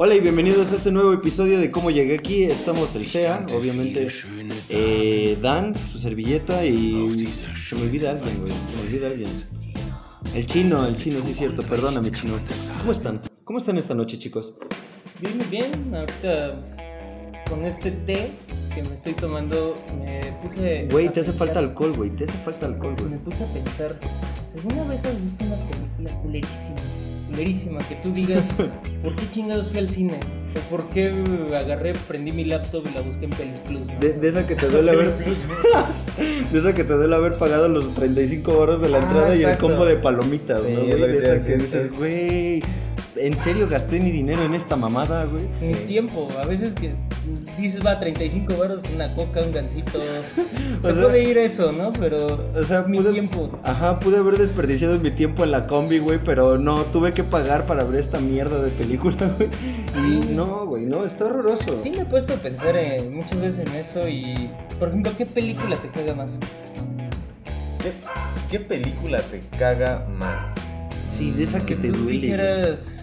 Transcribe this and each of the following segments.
Hola y bienvenidos a este nuevo episodio de Cómo Llegué Aquí. Estamos el SEA, obviamente eh, Dan, su servilleta y... Se me olvida alguien, güey. Se me olvida alguien. El chino, el chino, sí es cierto. Perdóname, chino. ¿Cómo están? ¿Cómo están esta noche, chicos? Bien, muy bien. Ahorita con este té que me estoy tomando me puse... Güey, te hace pensar- falta alcohol, güey. Te hace falta alcohol, Me güey. puse a pensar, ¿alguna vez has visto una película culerísima? Culerísima, que tú digas, ¿por qué chingados fui al cine? ¿O por qué agarré, prendí mi laptop y la busqué en Pelis Plus? ¿no? De, de esa que te duele haber... de esa que te duele haber pagado los 35 euros de la Ah, entrada y el combo de palomitas, Sí, ¿no, güey? De esa que dices, es- güey, ¿en serio gasté mi dinero en esta mamada, güey? Mi Sí. tiempo, a veces que dices va 35 baros, una coca, un gansito. O Se sea- puede ir eso, ¿no? Pero O sea, mi pude- tiempo. Ajá, pude haber desperdiciado mi tiempo en la combi, güey, pero no, tuve que pagar para ver esta mierda de película, güey. Sí. Y no, güey, no, está horroroso. Sí me he puesto a pensar en- muchas veces en eso y, por ejemplo, ¿qué película te caga más? ¿Qué, qué película te caga más? Sí, de esa que te duele. dijeras,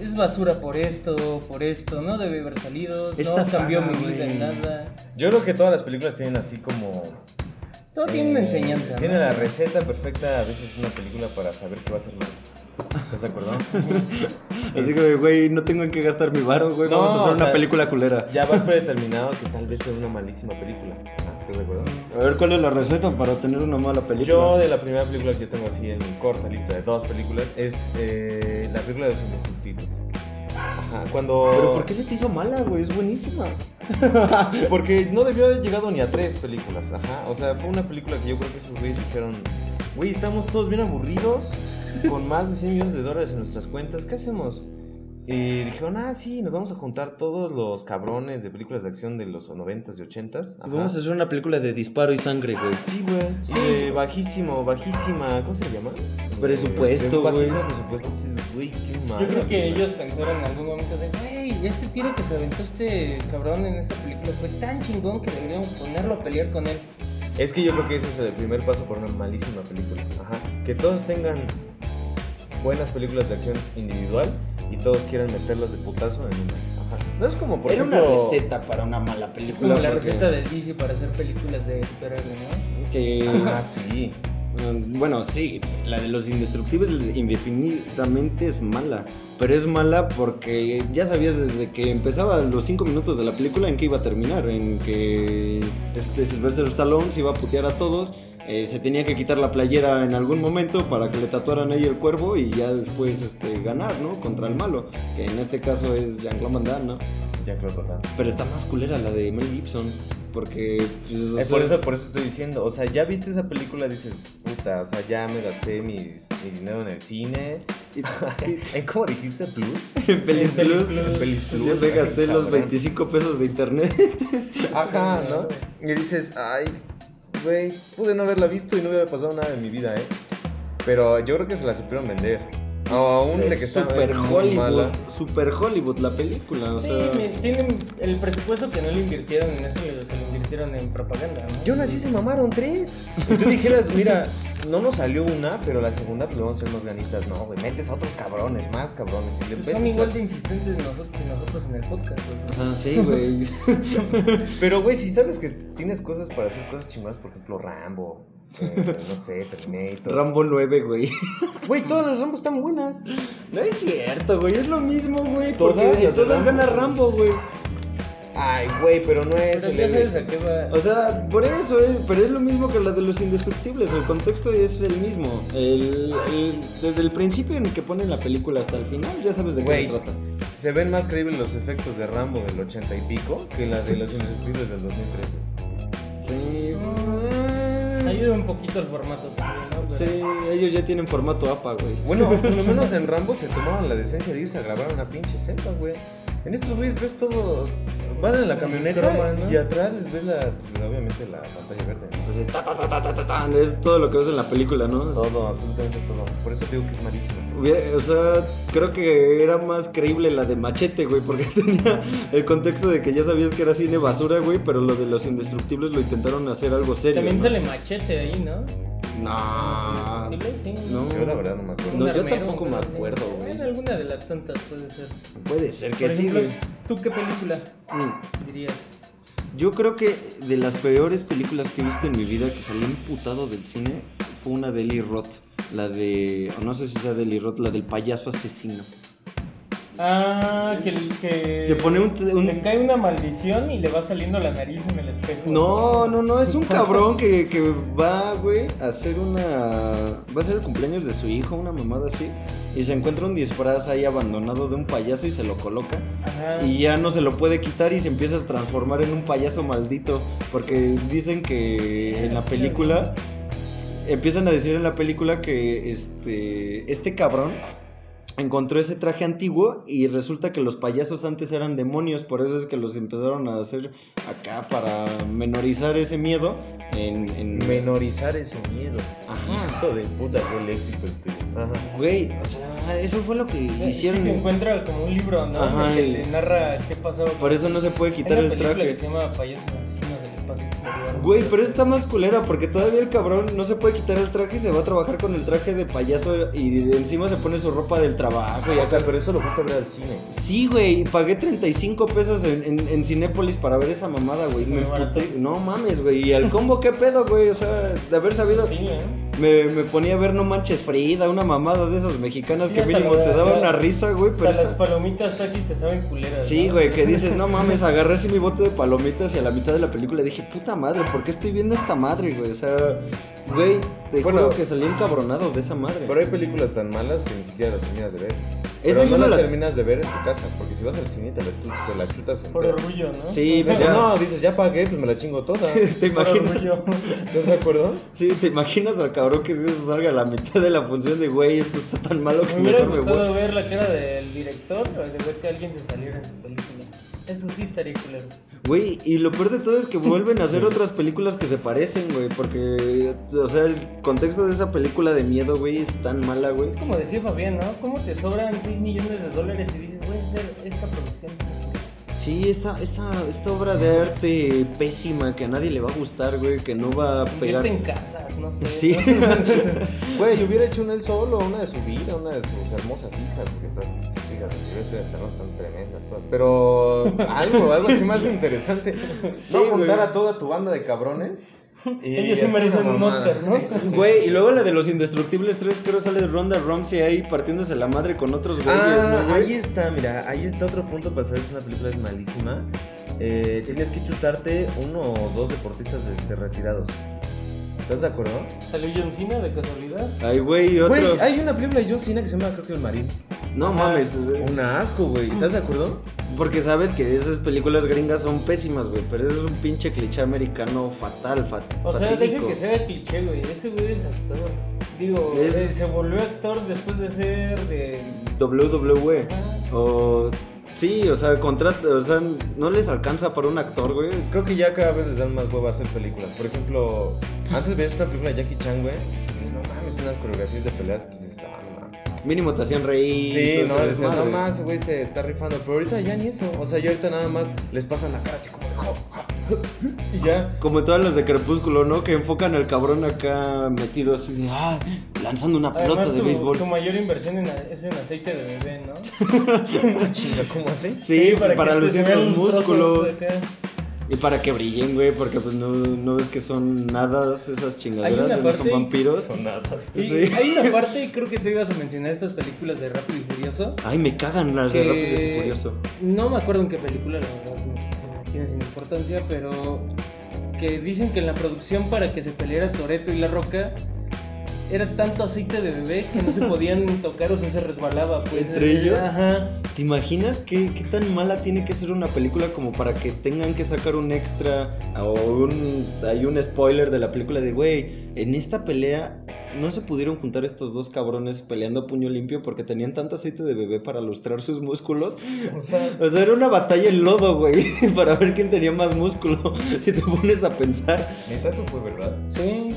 es basura por esto, por esto, no debe haber salido, Esta no cambió saga, mi vida en nada. Yo creo que todas las películas tienen así como. Todo tiene una eh, enseñanza. ¿no? Tiene la receta perfecta, a veces una película para saber qué va a ser malo. ¿Estás de acuerdo? Así que, güey, no tengo en qué gastar mi varo, güey. No, Vamos a hacer una sea, película culera. Ya vas predeterminado que tal vez sea una malísima película. ¿Estás de acuerdo? A ver, ¿cuál es la receta para tener una mala película? Yo de la primera película que yo tengo así en mi corta lista de dos películas es eh, la película de los indestructibles. Ajá, cuando... ¿Pero por qué se te hizo mala, güey? Es buenísima. Porque no debió haber llegado ni a tres películas, ajá. O sea, fue una película que yo creo que esos güeyes dijeron, güey, estamos todos bien aburridos, con más de 100 millones de dólares en nuestras cuentas, ¿qué hacemos? Y dijeron, ah, sí, nos vamos a juntar todos los cabrones de películas de acción de los 90s y 80s. ajá. Vamos a hacer una película de disparo y sangre, güey. Sí, güey. Sí. Bajísimo, bajísima, ¿cómo se llama? Presupuesto, güey. bajísimo presupuesto, sí, güey, qué mal. Yo creo que ellos pensaron en algún momento de, güey, este tiro que se aventó este cabrón en esta película fue tan chingón que deberíamos ponerlo a pelear con él. Es que yo creo que ese es el primer paso por una malísima película. Ajá. Que todos tengan buenas películas de acción individual y todos quieran meterlas de putazo en una. Ajá. No es como, por Era una receta para una mala Es película. como la porque- receta de DC para hacer películas de superhéroes, ¿no? Que... Ah, sí. Mm, Bueno, sí, la de los indestructibles indefinidamente es mala. Pero es mala porque ya sabías desde que empezaba los 5 minutos de la película en qué iba a terminar. En que este Sylvester Stallone se iba a putear a todos. Eh, se tenía que quitar la playera en algún momento para que le tatuaran ahí el cuervo y ya después este, ganar, ¿no? Contra el malo. Que en este caso es Jean-Claude Van Damme, ¿no? Total. Pero está más culera la de Mel Gibson. Porque. pues, o Es por eso, por eso estoy diciendo, o sea, ya viste esa película, dices, puta, o sea, ya me gasté mis, mi dinero en el cine. ¿En cómo dijiste plus? En Pelis En Pelis Plus. Plus. Yo Plus. me gasté los Cabrón. 25 pesos de internet. Ajá, ¿no? Y dices, ay, pude no haberla visto y no hubiera pasado nada en mi vida, ¿eh? Pero yo creo que se la supieron vender. O aún de que está super muy Hollywood. mala. Super Hollywood la película. O sí, sea, tienen el presupuesto que no le invirtieron en eso, se lo invirtieron en propaganda, ¿no? Yo nací se mamaron tres. Y tú dijeras, mira, no nos salió una, pero la segunda pues le vamos a hacer más ganitas. No, güey, metes a otros cabrones, más cabrones. Y Pues son igual la- de insistentes nosotros, que nosotros en el podcast. o pues, sea, sí, güey. Pero, güey, si sabes que tienes cosas para hacer cosas chingonas, por ejemplo, Rambo, eh, no sé, Terminator. Rambo 9, güey. Güey, todas las Rambo están buenas. No es cierto, güey. Es lo mismo, güey. Todas las todas Rambo. gana Rambo, güey. Ay, güey, pero no es Pero el ya sabes héroe. a qué va. O sea, por eso es, pero es lo mismo que la de los indestructibles, el contexto es el mismo. El, el- desde el principio en el que ponen la película hasta el final, ya sabes de qué se trata. Se ven más creíbles los efectos de Rambo del 80 y pico que la de los indestructibles del 2003. güey. Sí, Ayuda un poquito el formato también, ¿no? Pero- sí, ellos ya tienen formato APA, güey. Bueno, por lo menos en Rambo se tomaron la decencia de irse a grabar una pinche selva, güey. En estos güeyes ves todo. Van en la camioneta Croma, ¿no? y atrás les ves la, pues, obviamente la pantalla verde. ¿no? Así, ta, ta, ta, ta, ta, ta, ta, es todo lo que ves en la película, ¿no? Todo, absolutamente todo. Por eso digo que es malísimo. O sea, creo que era más creíble la de Machete, güey, porque tenía el contexto de que ya sabías que era cine basura, güey, pero lo de los indestructibles lo intentaron hacer algo serio. También ¿no? sale machete ahí, ¿no? No. Sí. No. Yo la verdad no me acuerdo. No, yo tampoco me acuerdo, güey. Bueno, alguna de las tantas puede ser. Puede ser que Por sí, güey. ¿tú qué película Mm. dirías? Yo creo que de las peores películas que he visto en mi vida que salí emputado del cine fue una de Eli Roth. La de. no sé si sea de Eli Roth, la del payaso asesino. Ah, que, el- que Se pone un- un- le cae una maldición y le va saliendo la nariz en el espejo. No, no, no, es un cabrón que, que va, güey, a hacer una. Va a ser el cumpleaños de su hijo, una mamada así. Y se encuentra un disfraz ahí abandonado de un payaso y se lo coloca. Ajá. Y ya no se lo puede quitar y se empieza a transformar en un payaso maldito. Porque dicen que en la película. Empiezan a decir en la película que este. Este cabrón encontró ese traje antiguo y resulta que los payasos antes eran demonios, por eso es que los empezaron a hacer acá para menorizar ese miedo en... en- Menorizar ese miedo. Ajá. Hijo de puta, qué léxico el tuyo. Ajá. Güey, o sea, eso fue lo que Sí, hicieron. que encuentra como un libro, ¿no? Ajá, que y- le narra qué pasaba. Por eso no se puede Hay quitar una el traje. que se llama Payasos Güey, pero eso está más culera porque todavía el cabrón no se puede quitar el traje y se va a trabajar con el traje de payaso y de encima se pone su ropa del trabajo y O acá. sea, pero eso lo fuiste a ver al cine. Sí, güey, pagué 35 pesos en, en, en Cinépolis para ver esa mamada, güey. Me No mames, güey. ¿Y al combo qué pedo, güey? O sea, de haber sabido. Sí, ¿eh? Me, me ponía a ver No Manches Frida, una mamada de esas mexicanas Sí, que mínimo la- te daba la- una risa, güey. Hasta Pero las esa- palomitas taquis te saben culeras. Sí, ¿no? güey, que dices, no mames, agarré así mi bote de palomitas y a la mitad de la película dije, puta madre, ¿por qué estoy viendo esta madre, güey? O sea, güey, te Bueno. juro que salí encabronado de esa madre. Pero hay películas tan malas que ni siquiera las terminas de ver. Esa Pero no las la- terminas de ver en tu casa, porque si vas al cine te la, te la chutas Por entera. orgullo, ¿no? Sí, Dices, Ya. no, dices, ya pagué, pues me la chingo toda. ¿Te Por imaginas? orgullo. ¿Estás de acuerdo? Sí, te imaginas al cabrón que si eso salga a la mitad de la función de, güey, esto está tan malo que Me hubiera me voy. gustado ver la cara del director o de ver que alguien se saliera en su película. Eso sí estaría culero. Güey, y lo peor de todo es que vuelven a hacer otras películas que se parecen, güey, porque, o sea, el contexto de esa película de miedo, güey, es tan mala, güey. Es como decía Fabián, ¿no? ¿Cómo te sobran 6 millones de dólares y dices, voy a hacer esta producción? Sí, esta, esta, esta obra de arte pésima que a nadie le va a gustar, güey, que no va a pegar. En casas, no sé. Sí. Güey, hubiera hecho una él solo, una de su vida, una de sus hermosas hijas, porque todas sus hijas de Silvestre están tan tremendas todas. Pero algo, algo así más interesante. Sí, no juntar a toda tu banda de cabrones. Y Ellos sí merecen un. Oscar, ¿no? Güey, y luego la de los Indestructibles 3, creo sale Ronda Romsey ahí partiéndose la madre con otros güeyes, Ah, ¿no, güey? ahí está, mira, ahí está otro punto para saber si una película es malísima. Eh, tienes que chutarte uno o dos deportistas este, retirados. ¿Estás de acuerdo? ¿Salió John Cena de casualidad? Ay, güey, otro. Güey, hay una película de John Cena que se llama, creo que El Marín. No mames, eh, Una asco, güey. ¿Estás de acuerdo? porque sabes que esas películas gringas son pésimas, güey, pero ese es un pinche cliché americano fatal, fat, O sea, deja que sea cliché, güey. Ese güey es actor. Digo, Es- eh, se volvió actor después de ser de. WWE. Ajá. O. Sí, o sea, contrata, o sea, no les alcanza para un actor, güey. Creo que ya cada vez les dan más hueva a hacer películas. Por ejemplo, antes veías una película de Jackie Chan, güey. Y dices, no mames, unas coreografías de peleas. Pues dices, ah. Mínimo te hacían reír. Sí, no, decías, no más, güey, se está rifando. Pero ahorita ya ni eso. O sea, ya ahorita nada más les pasan la cara así como de. "Jo, ja", Y ya. Como todas las de Crepúsculo, ¿no? Que enfocan al cabrón acá metido así de, ah, lanzando una pelota Además, de su, béisbol. su mayor inversión en, es en aceite de bebé, ¿no? Chinga, ¿cómo así? Sí, para, que vean los músculos. acá. Y para que brillen, güey, porque pues no, no ves que son nada esas chingaderas, no son vampiros. Son nada. Y Sí. hay una parte, creo que tú ibas a mencionar estas películas de Rápido y Furioso. Ay, me cagan las de que Rápidos y Furioso. No me acuerdo en qué película, la verdad, no, no tiene sin importancia, pero que dicen que en la producción para que se peleara Toreto y La Roca era tanto aceite de bebé que no se podían tocar, o sea, se resbalaba, pues. ¿Entre ellos? Ajá. ¿Te imaginas qué, qué tan mala tiene que ser una película como para que tengan que sacar un extra o un, hay un spoiler de la película de, güey, en esta pelea no se pudieron juntar estos dos cabrones peleando a puño limpio porque tenían tanto aceite de bebé para lustrar sus músculos? O sea, O sea, era una batalla en lodo, güey, para ver quién tenía más músculo, si te pones a pensar. Neta, eso fue verdad. sí.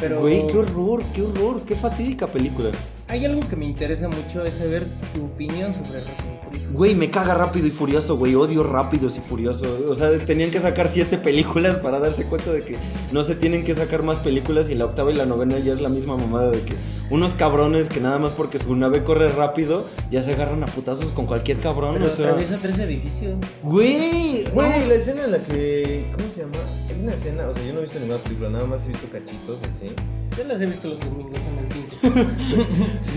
Pero. Güey, qué horror, qué horror, qué fatídica película. Hay algo que me interesa mucho, es saber tu opinión sobre Rápido y Furioso. Güey, me caga rápido y furioso, güey. Odio rápidos y furioso. O sea, tenían que sacar siete películas para darse cuenta de que no se tienen que sacar más películas y la octava y la novena ya es la misma mamada de que unos cabrones que nada más porque su nave corre rápido ya se agarran a putazos con cualquier cabrón. Pero o sea, atraviesa tres edificios. güey, Güey, la escena en la que. ¿Cómo se llama? Hay una escena, o sea, yo no he visto ninguna película, nada más he visto cachitos así. Yo las he visto los domingos en el 5.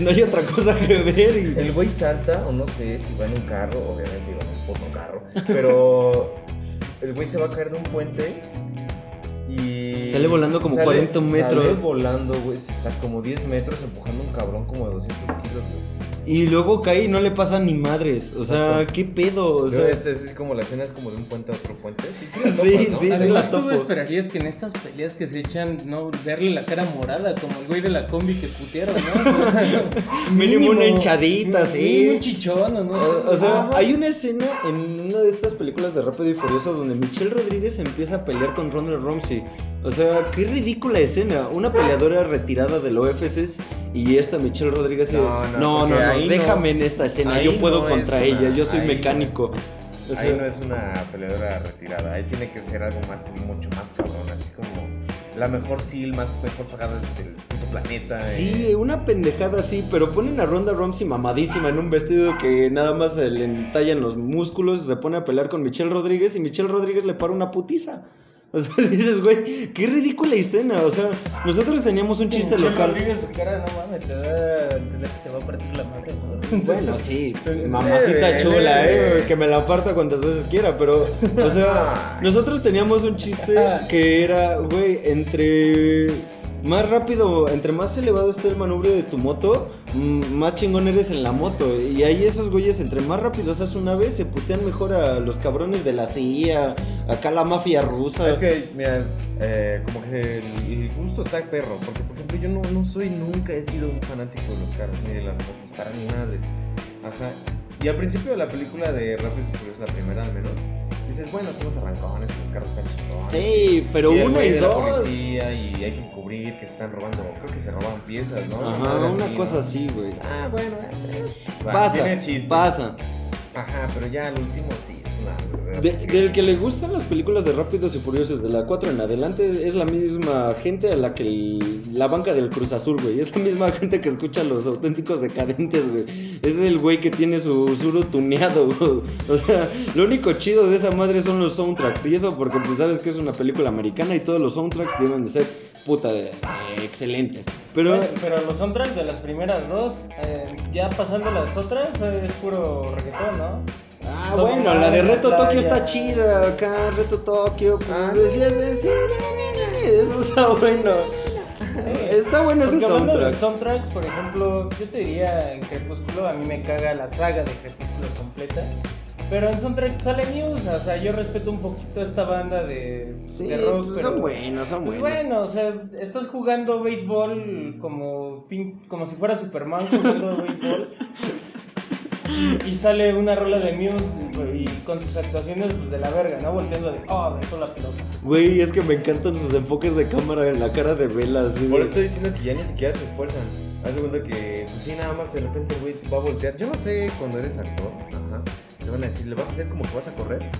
no hay otra cosa que ver y El güey salta, o no sé si va en un carro, obviamente iba en un puto carro, pero el güey se va a caer de un puente y. Sale volando como 40 metros. Sale volando, güey, se saca como 10 metros empujando un cabrón como de 200 kilos, güey. Y luego cae y no le pasa ni madres. O sea, Exacto. ¿qué pedo? O sea, este es como la escena es como de un puente a otro puente. Sí, sí, la Sí, ¿no? sí, Además, Además, la tú topo. esperarías que en estas peleas que se echan, no, verle la cara morada, como el güey de la combi que putearon, ¿no? Mínimo una hinchadita, sí. Un chichón, ¿o no? O, o sea, Ajá. hay una escena en una de estas películas de Rápido y Furioso donde Michelle Rodríguez empieza a pelear con Ronald Ramsey. O sea, qué ridícula escena. Una peleadora retirada del OFC y esta Michelle Rodríguez. No, no, no, no, no, no- déjame en esta escena. ahí Yo puedo no contra es ella. una- Yo soy no mecánico. O sea, Ahí no es una peleadora retirada, ahí tiene que ser algo más, mucho más cabrón, así como la mejor SEAL, más mejor pagada del puto planeta. eh. Sí, una pendejada así, pero ponen a Ronda Ramsey mamadísima en un vestido que nada más se le entallan los músculos, se pone a pelear con Michelle Rodríguez y Michelle Rodríguez le para una putiza. O sea, dices, güey, qué ridícula escena. O sea, nosotros teníamos un chiste Michelle local. Rodríguez, su cara, no mames, te da, te va a partir la madre. ¿no? Bueno, sí, Leve, mamacita chula, leve. eh, que me la parta cuantas veces quiera, pero, o sea, nosotros teníamos un chiste que era, güey, entre más rápido, entre más elevado esté el manubrio de tu moto, mm, más chingón eres en la moto. Y ahí esos güeyes, entre más rápido seas una vez, se putean mejor a los cabrones de la CIA, acá la mafia rusa. Es que, mira, eh, como que el, el gusto está perro, porque por ejemplo yo no, no soy, nunca he sido un fanático de los carros ni de las motos, para ni madres. Ajá. Y al principio de la película de Rápidos y Furiosos, la primera al menos, dices, bueno, somos arrancones, los carros están chingones. Sí, pero y uno y de la dos. policía y hay que cubrir que se están robando, creo que se roban piezas, ¿no? Ajá, una así, cosa ¿no? así, güey. Ah, bueno, eh, va, Pasa, tiene chiste. pasa. Ajá, pero ya el último sí es una De- del que le gustan las películas de Rápidos y Furiosos de la 4 en adelante es la misma gente a la que el- la banca del Cruz Azul, güey. Es la misma gente que escucha los auténticos decadentes, güey. Es el güey que tiene su suro tuneado, güey. O sea, lo único chido de esa madre son los soundtracks. Y eso porque pues sabes que es una película americana y todos los soundtracks deben de ser puta de, eh, excelentes. Pero Bueno, pero los soundtracks de las primeras dos, eh, ya pasando las otras, eh, es puro reggaetón, ¿no? Ah, Todo bueno, mal, la de Reto playa. Tokio está chida. Acá, Reto Tokio. Pues Ah, decías, eh, sí, eso está bueno. Está bueno ese hablando de soundtrack. soundtracks, por ejemplo, yo te diría en Crepúsculo, a mí me caga la saga de Crepúsculo completa. Pero en soundtrack sale News, o sea, yo respeto un poquito esta banda de, Sí, de rock. pues pero, son buenos, son Pues buenos. bueno, o sea, estás jugando béisbol como, como si fuera Superman jugando béisbol. Y, sale una rola de Muse y, y con sus actuaciones pues de la verga, ¿no? Volteando de, oh, dejó la pelota. Güey, es que me encantan sus enfoques de cámara en la cara de Vela. así Por eso estoy diciendo que ya ni siquiera se esfuerzan. Haz de cuenta que, pues sí, nada más de repente güey va a voltear. Yo no sé cuando eres actor, ajá. Te van a decir, le vas a hacer como que vas a correr,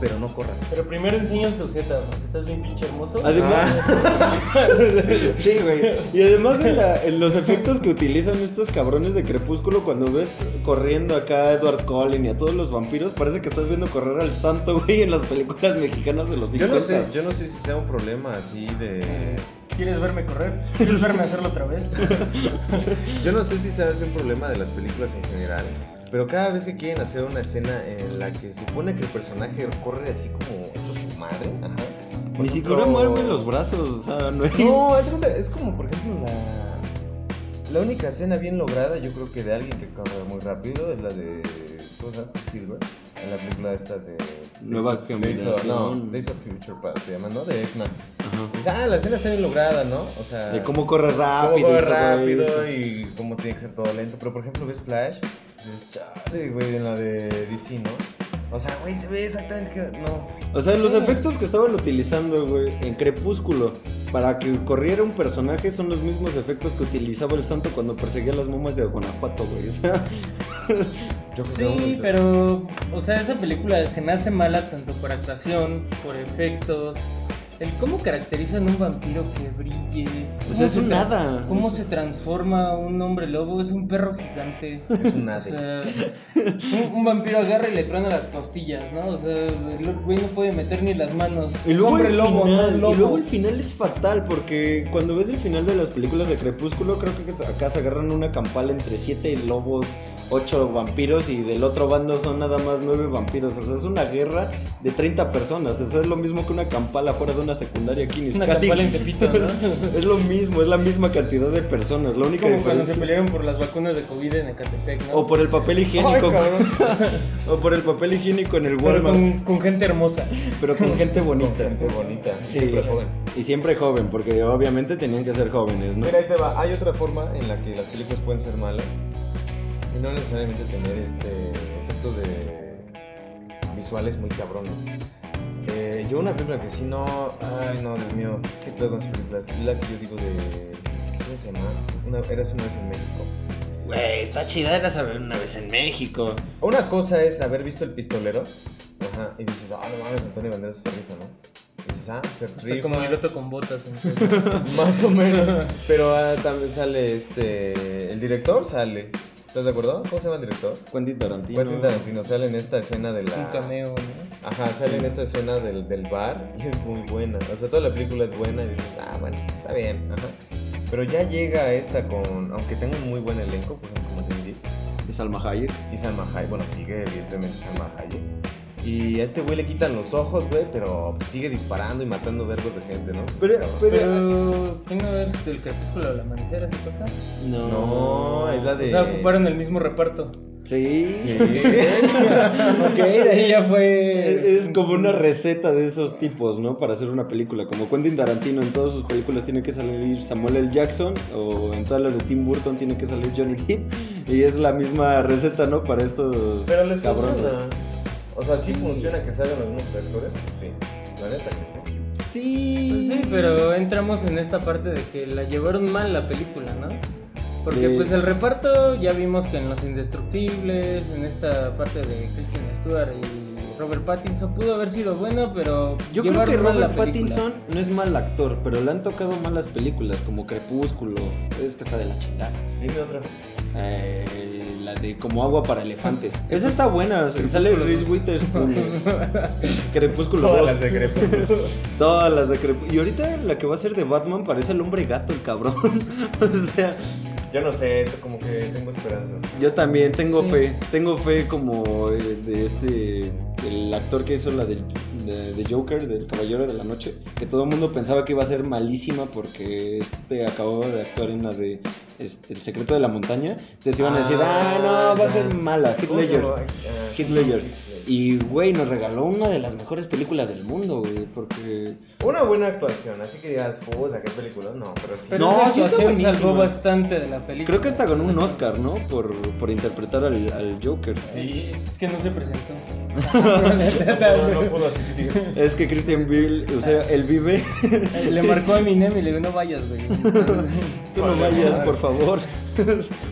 pero no corras. Pero primero enseñas tu jeta, porque estás bien pinche hermoso. Además, Ah. sí, güey. Y además en, la- en los efectos que utilizan estos cabrones de Crepúsculo, cuando ves corriendo acá a Edward Cullen y a todos los vampiros, parece que estás viendo correr al santo, güey, en las películas mexicanas de los Yo 50. no sé, yo no sé si sea un problema así de. ¿Quieres verme correr? ¿Quieres verme hacerlo otra vez? Yo no sé si sea un problema de las películas en general. Pero cada vez que quieren hacer una escena en la que se supone que el personaje corre así como hecho su madre, ajá. Por Ni siquiera mueven los brazos, o sea, no hay... No, cuenta, es como por ejemplo la. La única escena bien lograda, yo creo que de alguien que corre muy rápido, es la de. ¿Cómo se llama? Silver. En la película esta de. Nueva of- No, Generación. Days of Future Past se llama, ¿no? De X-Men. Ah, la escena está bien lograda, ¿no? O sea. De cómo corre cómo rápido. corre y todo rápido eso. y cómo tiene que ser todo lento. Pero por ejemplo, ves Flash, dices, chale, güey, en la de DC, ¿no? O sea, güey, se ve exactamente que. No. O sea, los efectos que estaban utilizando, güey, en Crepúsculo para que corriera un personaje son los mismos efectos que utilizaba el santo cuando perseguía las momas de Guanajuato, güey. O sea, Yo creo que Sí, pero, o sea, esta película se me hace mala tanto por actuación, por efectos, el cómo caracterizan un vampiro que brille. o cómo sea, es un nada. ¿Cómo se transforma un hombre lobo? Es un perro gigante. Es un O nade. sea, un, un vampiro agarra y le truena las costillas, ¿no? O sea, el güey no puede meter ni las manos. Y Es luego, hombre el lobo, final, no lobo. y luego el final es fatal porque cuando ves el final de las películas de Crepúsculo creo que acá se agarran una campala entre siete lobos, ocho vampiros y del otro bando son nada más nueve vampiros. O sea, es una guerra de 30 personas. O sea, es lo mismo que una campala fuera de una secundaria aquí en Una Izcali. campala en Tepito, ¿no? es lo mismo, es la misma cantidad de personas. La única Como cuando se pelearon por las vacunas de COVID en Ecatepec, ¿no? O por el papel higiénico. o por el papel higiénico en el Pero Walmart. con, con gente hermosa. Pero con gente bonita. Con gente bonita. Sí. Siempre joven. Y siempre joven, porque obviamente tenían que ser jóvenes, ¿no? Mira, ahí te va. Hay otra forma en la que las películas pueden ser malas y no necesariamente tener este efectos de visuales muy cabrones. Yo una película que sí no, ay no, Dios mío, qué pedo con esas películas. La que yo digo de, ¿cómo se llama? Una, eras una vez en México. Güey, está chida era saber una vez en México. Una cosa es haber visto el pistolero, ajá, y dices, ah, no mames, Antonio Banderas se rifa, ¿no? Y dices, ah, se Está como piloto con botas. Más o menos. Pero ah, también sale este. El director sale. ¿Estás de acuerdo? ¿Cómo se llama el director? Quentin Tarantino. Quentin Tarantino sale en esta escena de la. Un cameo, ¿no? Ajá, sale en esta escena del, del bar y es muy buena. O sea, toda la película es buena y dices, ah, bueno, está bien. Ajá. Pero ya llega esta con. Aunque tenga un muy buen elenco, por ejemplo, como te dije, Y Salma Hayek. y Salma Hayek. Bueno, sigue evidentemente Salma Hayek. Y a este güey le quitan los ojos, güey, pero pues, sigue disparando y matando vergos de gente, ¿no? Pero- pero- Pero, ¿qué no es del crepúsculo al amanecer, esa cosa? No. No, es la de. O sea, ocuparon el mismo reparto. Sí. Sí. ok, de ahí ya Es, fue. es como una receta de esos tipos, ¿no? Para hacer una película. Como Quentin Tarantino en todas sus películas tiene que salir Samuel L. Jackson. O en todas las de Tim Burton tiene que salir Johnny Depp. Y es la misma receta, ¿no? Para estos Pero les cabrones. funciona. O sea, sí, Sí. funciona que salgan los mismos actores. Pues sí. La neta que sí. Sí. Pues sí, pero entramos en esta parte de que la llevaron mal la película, ¿no? Porque Sí. pues el reparto ya vimos que en Los Indestructibles, en esta parte de Kristen Stewart y Robert Pattinson pudo haber sido bueno, pero Yo creo llevaron que mal Robert. Pattinson no es mal actor, pero le han tocado malas películas como Crepúsculo. Es que está de la chingada. Dime otra. Eh, la de Como agua para elefantes. Esa está buena. Sale Reese. Witherspoon. Crepúsculo Todas 2. las de Crepúsculo. Todas las de Crepúsculo. Y ahorita la que va a ser de Batman parece el hombre gato, el cabrón. o sea, Yo no sé, como que tengo esperanzas. yo también tengo Sí. fe. Tengo fe como eh, de este. El actor que hizo la del, de, de Joker, del Caballero de la Noche. Que todo el mundo pensaba que iba a ser malísima porque este acababa de actuar en la de. Este, el secreto de la montaña. Entonces iban a decir, ah, no, va a ser mala. Heath ¿Cómo se Ledger. Ah, Heath Ledger. Y, güey, nos regaló una de las mejores películas del mundo, güey, porque... Una buena actuación, así que digas, puta, qué película. No, pero sí. Pero No, esa sí actuación buenísima. salvó bastante de la película. Creo que hasta ganó un Oscar, ¿no? Por, por interpretar al, al Joker. Sí. Es que no se presentó. No, pudo asistir. Es que Christian Bale, o sea, él vive... Le marcó a Eminem y le dijo, no vayas, güey. Tú no vayas, por favor.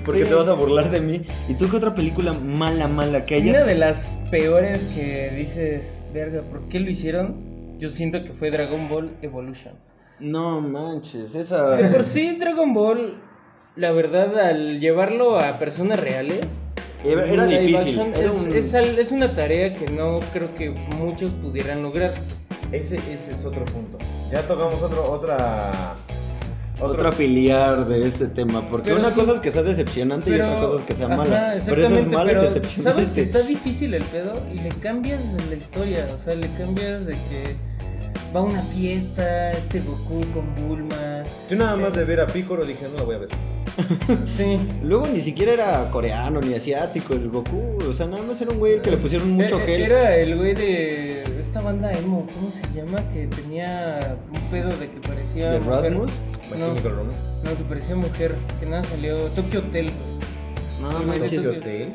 Porque te vas a burlar de mí. ¿Y tú qué otra película mala, mala que hayas? Una de las peores que dices, verga, ¿por qué lo hicieron? Yo siento que fue Dragon Ball Evolution. No manches, esa... De por sí, Dragon Ball, la verdad, al llevarlo a personas reales, Era, era live difícil. era es, un- es al- es una tarea que no creo que muchos pudieran lograr. Ese, ese es otro punto. Ya tocamos otro, otra. otro- Otra filiar de este tema, porque Pero una sí- cosa es que sea decepcionante y Pero- otra cosa es que sea ajá, mala. Pero esa es mala y decepcionante. Sabes que está difícil el pedo y le cambias la historia, o sea, le cambias de que va a una fiesta, este Goku con Bulma. Yo nada más de ver a Piccolo dije, no la voy a ver. Sí. Luego ni siquiera era coreano ni asiático el Goku, o sea, nada más era un güey que le pusieron mucho Eh, gel. Era el güey de esta banda emo, ¿cómo se llama? Que tenía un pedo de que parecía ¿De mujer. Rasmus? No. No, que parecía mujer, que nada salió Tokyo Hotel. güey. No manches. Tokyo Hotel.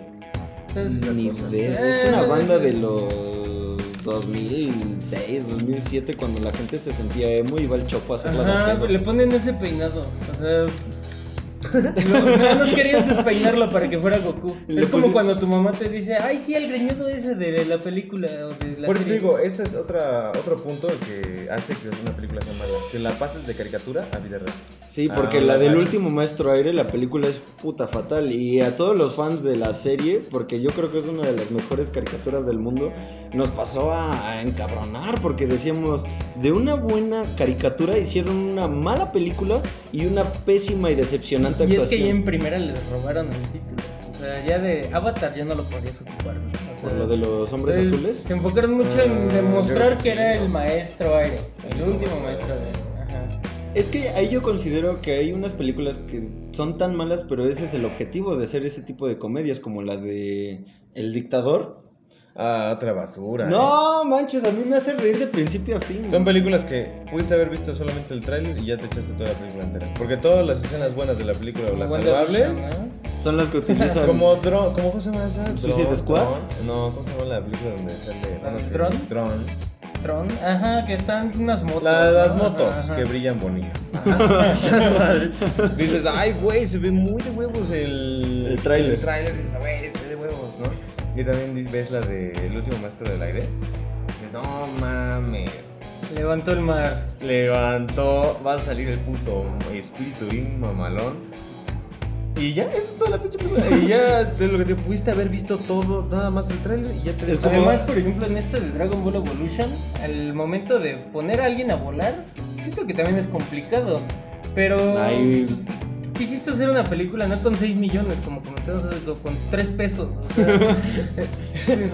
Entonces, Ni cosas. de- Eh, es una banda de es- los 2006, 2007, cuando la gente se sentía emo y iba al chopo a hacerla de Ajá, pedo. pero le ponen ese peinado. O sea. Nada más querías despeinarlo para que fuera Goku. Le es como puse- cuando tu mamá te dice, ay, sí, el greñudo ese de la película o de la Por eso te serie". digo, ese es otra, otro punto que hace que una película sea mala. Que la pases de caricatura a vida real. Sí, Ah, porque la del último maestro aire, la película es puta fatal. Y a todos los fans de la serie, porque yo creo que es una de las mejores caricaturas del mundo, nos pasó a, a encabronar porque decíamos, de una buena caricatura hicieron una mala película y una pésima y decepcionante Y es que ya en primera les robaron el título. O sea, ya de Avatar ya no lo podías ocupar. ¿no? O Por sea, lo de los hombres entonces, azules. Se enfocaron mucho Ah, en yo demostrar que, era el maestro aire. El último último maestro maestro aire. Ajá. Es que ahí yo considero que hay unas películas que son tan malas, pero ese es el objetivo de hacer ese tipo de comedias, como la de El Dictador. Ah, otra basura. ¿eh? No, manches, a mí me hace reír de principio a fin. Son películas que pudiste haber visto solamente el tráiler y ya te echaste toda la película entera. Porque todas las escenas buenas de la película o las Wonder salvables. Son las que utilizan. como Drone, ¿cómo se llama esa? ¿Suicide Drone, Squad? Drone. No, ¿cómo se llama la película donde sale? que- ¿Drone? Drone. Tron, ajá, que están unas motos. La- las ¿no? motos Ajá, que brillan bonito. Dices, ay, güey, se ve muy de huevos el, El tráiler. El tráiler, dices, güey, se Y también ves la de El último maestro del aire. Dices, no mames. Levantó el mar. Levantó, va a salir el puto espíritu bien mamalón. Y ya, eso es toda la pinche película. Y ya de lo que te pudiste haber visto todo, nada más el tráiler y ya te Es como- Además, por ejemplo, en este de Dragon Ball Evolution, al momento de poner a alguien a volar, siento que también es complicado. Pero Ay. Quisiste hacer una película no con 6 millones, como comentamos, o con 3 pesos. o sea,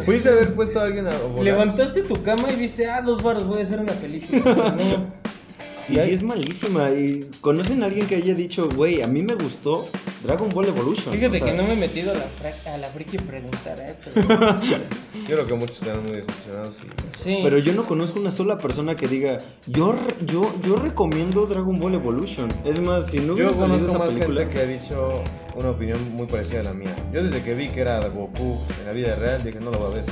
Pudiste haber puesto a alguien a volar. levantaste tu cama y viste, ah, dos baros, voy a hacer una película. No. Y sí es malísima. Y conocen a alguien que haya dicho, güey, a mí me gustó Dragon Ball Evolution. Fíjate O sea, que no me he metido a la, fra- a la friki preguntar, ¿eh? Pero, Yo creo que muchos están muy decepcionados y sí. Pero yo no conozco una sola persona que diga, yo, yo, yo recomiendo Dragon Ball Evolution. Es más, si no hubiera Yo conozco esa más película, gente que ha dicho una opinión muy parecida a la mía. Yo desde que vi que era Goku en la vida real dije no lo va a ver.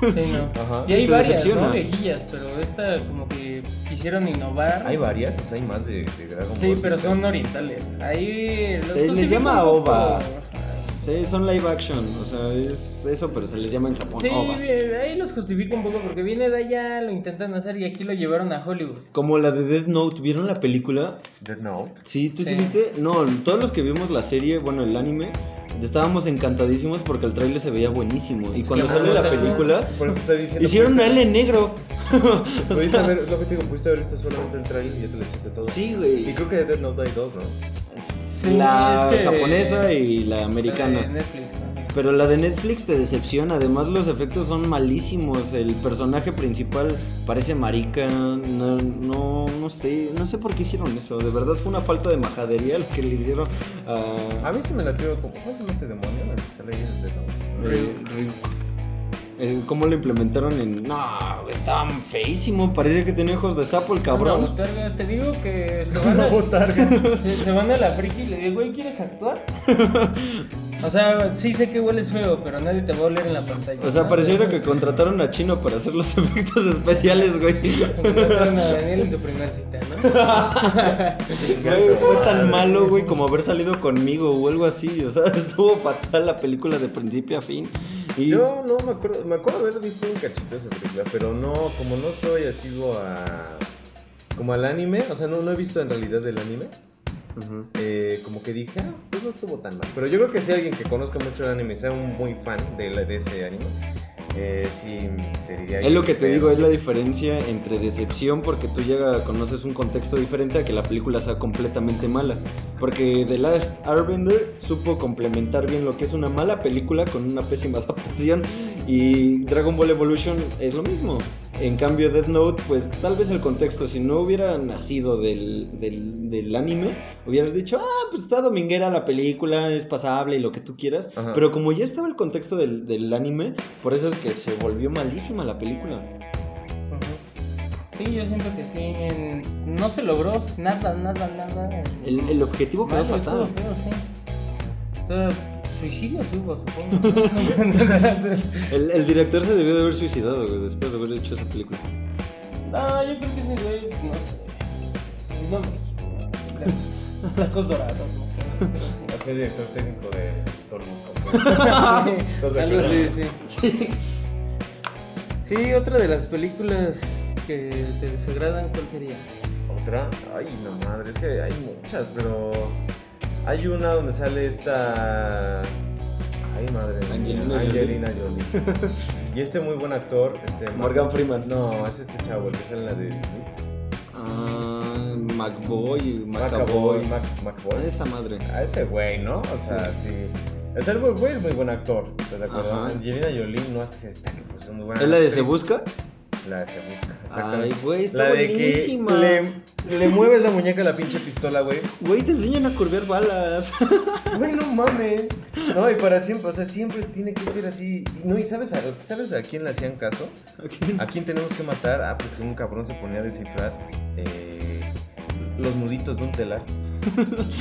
Sí, no. Ajá. Y hay varias. ¿no? Viejillas, pero esta como que quisieron innovar. Hay varias, o sea, hay más de, de Dragon Ball. Sí, pero son orientales. Ahí los Se les llama. OVA. Sí, son live action. O sea, es eso, pero se les llama en Japón Sí, ovas. eh, ahí los justifico un poco porque viene de allá, lo intentan hacer y aquí lo llevaron a Hollywood. Como la de Death Note, ¿vieron la película? Death Note. Sí, ¿tú sí. Sí. viste? No, todos los que vimos la serie, bueno, el anime, estábamos encantadísimos porque el trailer se veía buenísimo. Y cuando Claro, sale la también. película, Por eso estoy diciendo. hicieron a pudiste- él en negro. Pudiste sea, haber, lo que te digo, pudiste haber visto solamente el trailer y ya te lo echaste todo. Sí, Y güey. creo que de Death Note hay dos, ¿no? Sí, la es que- japonesa y la De americana. Netflix. ajá. Pero la de Netflix te decepciona, además los efectos son malísimos, el personaje principal parece marica, no, no, no sé, no sé por qué hicieron eso, de verdad fue una falta de majadería lo que le hicieron a... A mí se me latió como. ¿Cómo se llama este demonio? El que sale ahí Death Note. eh, eh, ¿Cómo lo implementaron en...? No, estaba feísimo, parecía que tenía ojos de sapo el cabrón. botarga, te digo que se van a, botarga. se, se van a la friki y le digo, güey, ¿quieres actuar? O sea, sí sé que hueles feo, pero nadie te va a oler en la pantalla. O sea, ¿no? pareciera que contrataron a Chino para hacer los efectos especiales, güey. Contrataron a Daniel en su primer cita, ¿no? Güey, fue tan malo, güey, como haber salido conmigo o algo así. O sea, estuvo fatal la película de principio a fin. Y Yo no me acuerdo, me acuerdo haber visto un cachito de esa película, pero no, como no soy asiduo a. como al anime, o sea, no, no he visto en realidad el anime. Eh, como que dije, ah, pues no estuvo tan mal. Pero yo creo que si alguien que conozca mucho el anime, sea un muy fan de, la- de ese anime, eh, sí te diría Es lo que te digo, es la diferencia entre decepción porque tú ya conoces un contexto diferente a que la película sea completamente mala. Porque The Last Airbender supo complementar bien lo que es una mala película con una pésima adaptación y Dragon Ball Evolution es lo mismo. En cambio Death Note, pues tal vez el contexto, si no hubiera nacido del, del, del anime, hubieras dicho, ah, pues está dominguera la película, es pasable y lo que tú quieras. Ajá. Pero como ya estaba el contexto del, del anime, por eso es que se volvió malísima la película. Sí, yo siento que sí. en- No se logró nada, nada, nada. El, el objetivo quedó estuvo fatal. feo, sí. O sea, suicidios hubo, supongo. El, el director se debió de haber suicidado, güey, después de haber hecho esa película. no, yo creo que ese güey, no sé. Se vino a México. Tacos dorados, no sé. pero sí. Ser director técnico de Toluca. Sí, algo así, sí. Sí. Sí, otra de las películas que te desagradan, ¿cuál sería? Otra, ay, no madre, es que hay muchas, pero hay una donde sale esta. Ay, madre. Angelina Angelina Jolie. y este muy buen actor, este. Morgan Freeman. No, es este chavo, el que sale en la de Split. Ah, McBoy. Mac, Macboy. Esa madre. A ese güey, ¿no? O sea, sí. Es el güey es muy buen actor, ¿estás de acuerdo? Ajá. Angelina Jolie no es que se destaque, pues es muy buena. ¿Es la de Se actriz. Busca? La de Se Busca, Ay, güey, está la de que le, le mueves la muñeca a la pinche pistola, güey. Güey, te enseñan a curvear balas. Güey, no mames. No, y para siempre, o sea, siempre tiene que ser así. Y no, y sabes a, ¿sabes a quién le hacían caso? ¿A quién tenemos que matar? Ah, porque un cabrón se ponía a descifrar eh, los nuditos de un telar.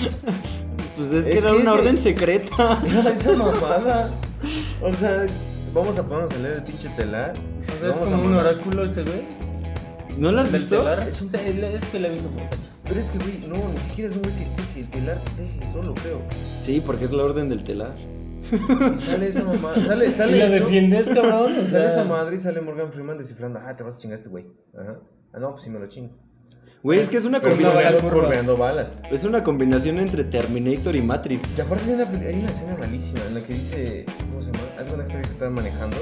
Pues es que Es era que una ese- orden secreta. Era esa mamada. O sea, vamos a ponernos a leer el pinche telar. O sea, es como un oráculo ese güey. ¿No la has ¿Del visto? telar? Es un- Sí, es que la he visto por cachos. Pero es que, güey, no, ni siquiera es un güey que teje. El telar teje solo, creo. Sí, porque es la orden del telar. Y sale esa mamada. Sale, ¿Y sale la eso. defiendes, cabrón? O Sale esa madre y sale Morgan Freeman descifrando. Ah, te vas a chingar a este güey. Ajá. Ah, no, pues sí me lo chingo. Güey, es que es una Pero combinación. curveando balas. Es una combinación entre Terminator y Matrix. Y aparte hay una, hay una escena malísima en la que dice, ¿cómo se llama? Haz cuenta que este güey que está manejando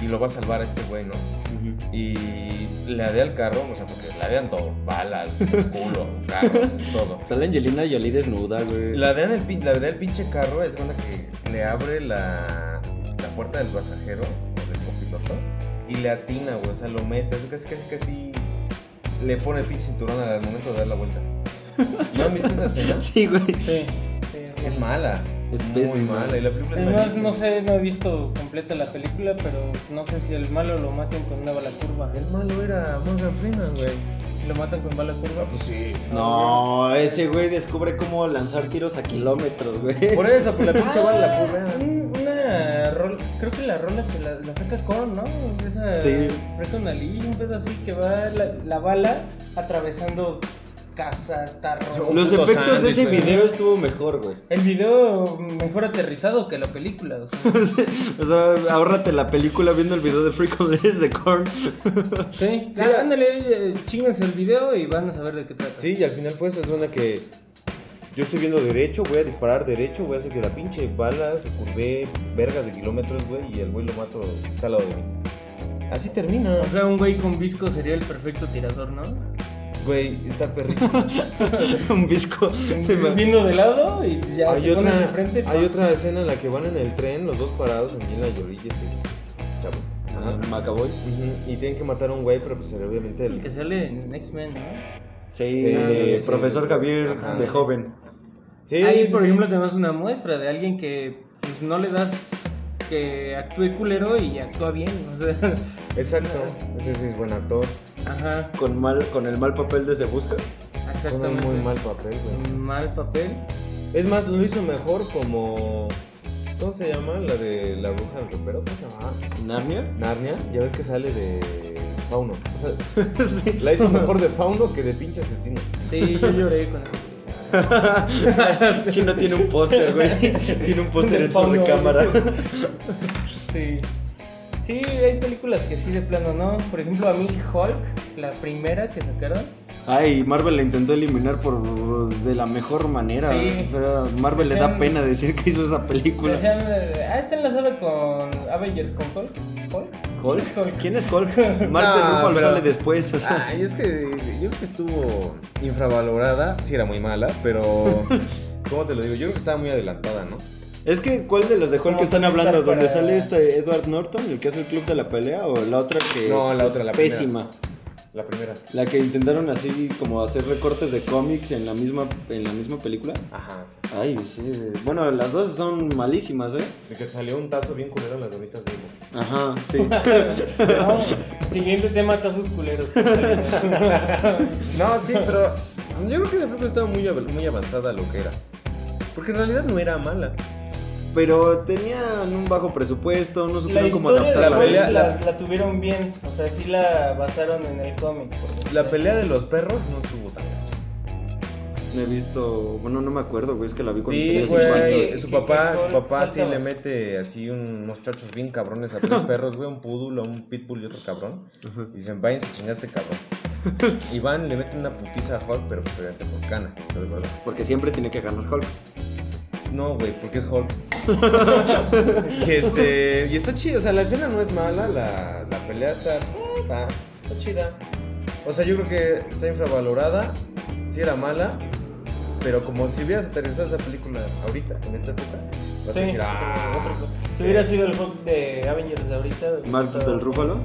y lo va a salvar a este güey, ¿no? Y le adea al carro, o sea, porque le adean todo, balas, culo, carros, todo. Sale Angelina Jolie desnuda, güey. Le adean el, el pinche carro, es cuenta que le abre la, la puerta del pasajero o del copiloto y le atina, güey, o sea, lo mete, es casi, casi, casi le pone el pinche cinturón al momento de dar la vuelta. ¿No han visto esa escena? Sí, güey. Sí, sí, Es mala. Es muy pésima. mala. Y la película es Es más, no sé, no he visto completa la película, pero no sé si el malo lo matan con una bala curva. El malo era Morgan Freeman, güey. ¿Lo matan con bala curva? Pues sí. No, ese güey descubre cómo lanzar tiros a kilómetros, güey. Por eso, pues la pinche Ah, bala la curva. un- Una rola, creo que la rola que la, la saca Korn, ¿no? Esa Sí. Freaking Ali, un pedo así que va la, la bala atravesando casas, tarros. Un Los efectos de ese güey. video estuvo mejor, güey. El video mejor aterrizado que la película. o sea. O sea, ahórrate la película viendo el video de Freakless de Korn. sí, Sí, ándale, eh, chinguense el video y van a saber de qué trata. Sí, y al final fue eso, es una que yo estoy viendo derecho, voy a disparar derecho, voy a hacer que la pinche bala se curve vergas de kilómetros, güey, y el güey lo mato está al lado de mí. Así termina. O sea, un güey con visco sería el perfecto tirador, ¿no? Güey, está perrísimo. Un visco. Viendo de lado y ya hay te pones otra, de frente. hay otra escena en la que van en el tren, los dos parados, Angelina Jolie y este chavo. Ah, Macaboy. Ujú, Y tienen que matar a un güey, pero pues obviamente El el... que sale en X-Men, ¿no? Sí, Sí, profesor Javier Ajá. de joven. Sí, Ahí, sí, por sí. ejemplo, tenemos una muestra de alguien que pues, no le das que actúe culero y actúa bien. O sea, Exacto, ese sí es buen actor. Ajá, Con mal, con el mal papel de Se Busca. Con un exactamente. muy mal papel, güey. Mal papel. Es más, lo hizo mejor como. ¿Cómo se llama? La de la bruja del ropero. ¿Cómo se llama? Narnia. Narnia. Ya ves que sale de Fauno. O sea, sí. la hizo mejor de Fauno que de pinche asesino. Sí, yo lloré con eso. Chino tiene un póster, güey. Tiene un póster en su recámara. Sí. Sí, hay películas que sí de plano, ¿no? Por ejemplo, a mí Hulk, la primera que sacaron. Ay, Marvel la intentó eliminar por de la mejor manera. Sí. O sea, Marvel le da Decían- pena decir que hizo esa película. Decían, eh, ah, está enlazada con Avengers, con Hulk. ¿Hulk? ¿Hulk? ¿Quién es Hulk? ¿Quién es Hulk? Marte No, Ruffalo pero- sale después. o sea. Ay, es que yo creo que estuvo infravalorada. Sí, era muy mala, pero. ¿Cómo te lo digo? Yo creo que estaba muy adelantada, ¿no? Es que, ¿cuál de los de Hulk Como están que hablando? estar ¿Donde para- sale este Edward Norton, el que hace el club de la pelea? ¿O la otra que No, la es otra, la primera. pésima? La primera. La que intentaron así como hacer recortes de cómics en la misma en la misma película. Ajá, sí. Ay, sí. Bueno, las dos son malísimas, ¿eh? De que salió un tazo bien culero en las donitas de Imo. Ajá, sí. No, siguiente tema, tazos culeros. que. No, sí, pero yo creo que la película estaba muy, muy avanzada a lo que era. Porque en realidad no era mala. Pero tenían un bajo presupuesto, no supieron cómo de la adaptarla. pelea- la- la, tuvieron bien, o sea, sí la basaron en el cómic. La pelea de los perros no estuvo tan. He visto, bueno, no me acuerdo, güey, es que la vi cuando Sí, tenía güey, su papá, su papá sí le mete así unos chachos bien cabrones a tres perros, güey, un poodle, un pitbull y otro cabrón. Y dicen, váyanse chingaste cabrón. Y van, le meten una putiza a Hulk, pero obviamente por cana, ¿estás de acuerdo? Porque siempre tiene que ganar Hulk. No, güey, porque es Hulk. y este, y está chido, o sea, la escena no es mala, la, la pelea está, pues, ah, va, está chida. O sea, yo creo que está infravalorada, sí era mala, pero como si hubieras aterrizado esa película ahorita, en esta época, vas Sí, a decir, ah, otra cosa. Si sí. hubiera sido el Hulk de Avengers de ahorita. Más estaba- del Rúfalo.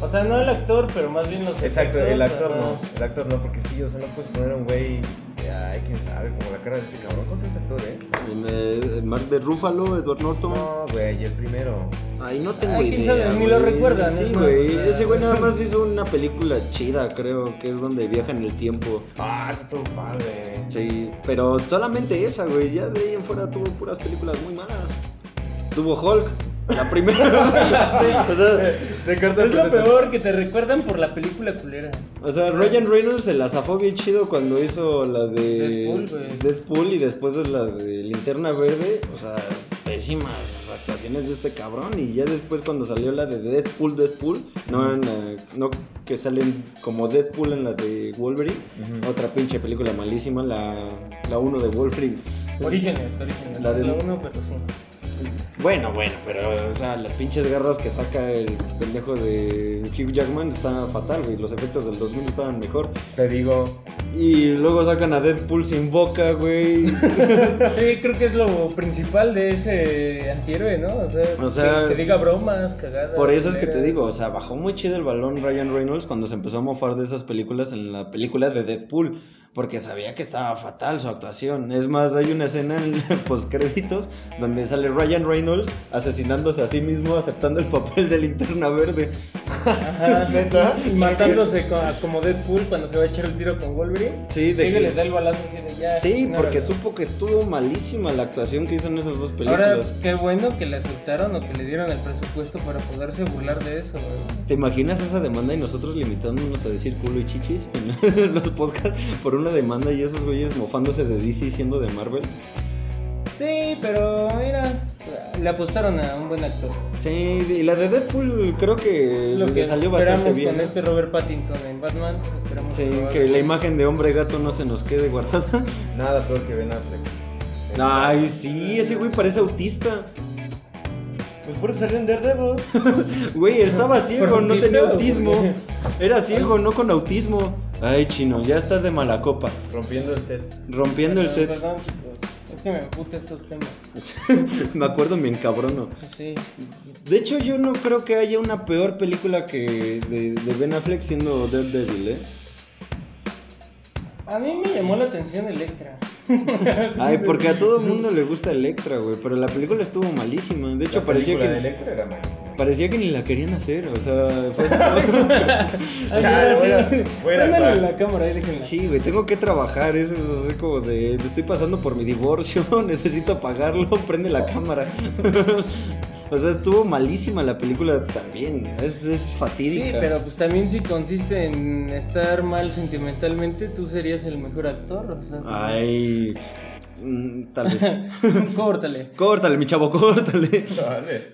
O sea, no el actor, pero más bien los Exacto, efectos, el actor no, el actor no, porque sí, o sea, no puedes poner a un güey, ay, quién sabe, como la cara de ese cabrón, ¿cómo se ese actor, eh? En, eh, Mark de Rúfalo, Edward Norton. No, güey, el primero. Ay, no tengo Ay, quién idea. sabe, ni lo recuerdan, Sí, güey. Ese güey nada más hizo una película chida, creo, que es donde viaja en el tiempo. Ah, eso estuvo padre. Sí, pero solamente esa, güey. Ya de ahí en fuera tuvo puras películas muy malas. Tuvo Hulk, la primera. sí, o sea, De carta Es lo peor que te recuerdan por la película culera. o sea, Ryan Reynolds se la zafó bien chido cuando hizo la de Deadpool, güey. Deadpool y después de la de Linterna Verde. O sea, pésimas actuaciones de este cabrón. Y ya después cuando salió la de Deadpool, Deadpool, no, en la- no que salen como Deadpool en la de Wolverine. Otra pinche película malísima, la, la 1 de Wolverine. Orígenes, orígenes. La La del- de uno, pero sí. Bueno, bueno, pero, o sea, las pinches garras que saca el pendejo de Hugh Jackman está fatal, güey. Los efectos del 2000 estaban mejor. Te digo, Y luego sacan a Deadpool sin boca, güey. Sí, creo que es lo principal de ese antihéroe, ¿no? O sea, O sea, que, que diga bromas, cagadas. Por eso es que te digo, o sea, bajó muy chido el balón Ryan Reynolds cuando se empezó a mofar de esas películas en la película de Deadpool. Porque sabía que estaba fatal su actuación. Es más, hay una escena en postcréditos donde sale Ryan Reynolds asesinándose a sí mismo, aceptando el papel de linterna verde. Ajá, ¿Neta? Y matándose co- como Deadpool cuando se va a echar el tiro con Wolverine. Sí, de que- le da el balazo así de ya. Sí, porque supo que estuvo malísima la actuación que hizo en esas dos Ahora, películas. qué bueno que le aceptaron o que le dieron el presupuesto para poderse burlar de eso, güey. ¿Te imaginas esa demanda y nosotros limitándonos a decir culo y chichis en los podcasts por una demanda y esos güeyes mofándose de DC siendo de Marvel? Sí, pero mira, le apostaron a un buen actor. Sí, y la de Deadpool creo que Es lo le que salió bastante esperamos bien. con este Robert Pattinson en Batman. Esperamos Sí, que la imagen de hombre gato no se nos quede guardada. nada peor que Ben Affleck. Ay, sí, ese güey parece autista. Pues por eso salió en Daredevil. Güey, estaba ciego, ¿Por no tenía autismo. Era ciego, no con autismo. Ay, chino, ya estás de mala copa. Rompiendo el set. Rompiendo el set. Perdón, chicos. Que me emputa estos temas. Me acuerdo, me encabrono. Sí. De hecho, yo no creo que haya una peor película que de, de Ben Affleck siendo Daredevil, ¿eh? A mí me llamó la atención Electra. Ay, porque a todo el mundo le gusta Electra, güey. Pero la película estuvo malísima. De hecho, la parecía que, de Electra era malísima. parecía que ni la querían hacer. O sea, fue así- Chale, sí, voy a- sí. voy a Préndale actuar. la cámara déjenla. Sí, güey, tengo que trabajar. Eso es así como de. Estoy pasando por mi divorcio, necesito pagarlo. Prende la cámara. O sea, estuvo malísima la película también. Es, es fatídica. Sí, pero pues también si consiste en estar mal sentimentalmente, tú serías el mejor actor. O sea, Ay. mm, Tal vez. córtale. córtale, mi chavo, córtale. Vale.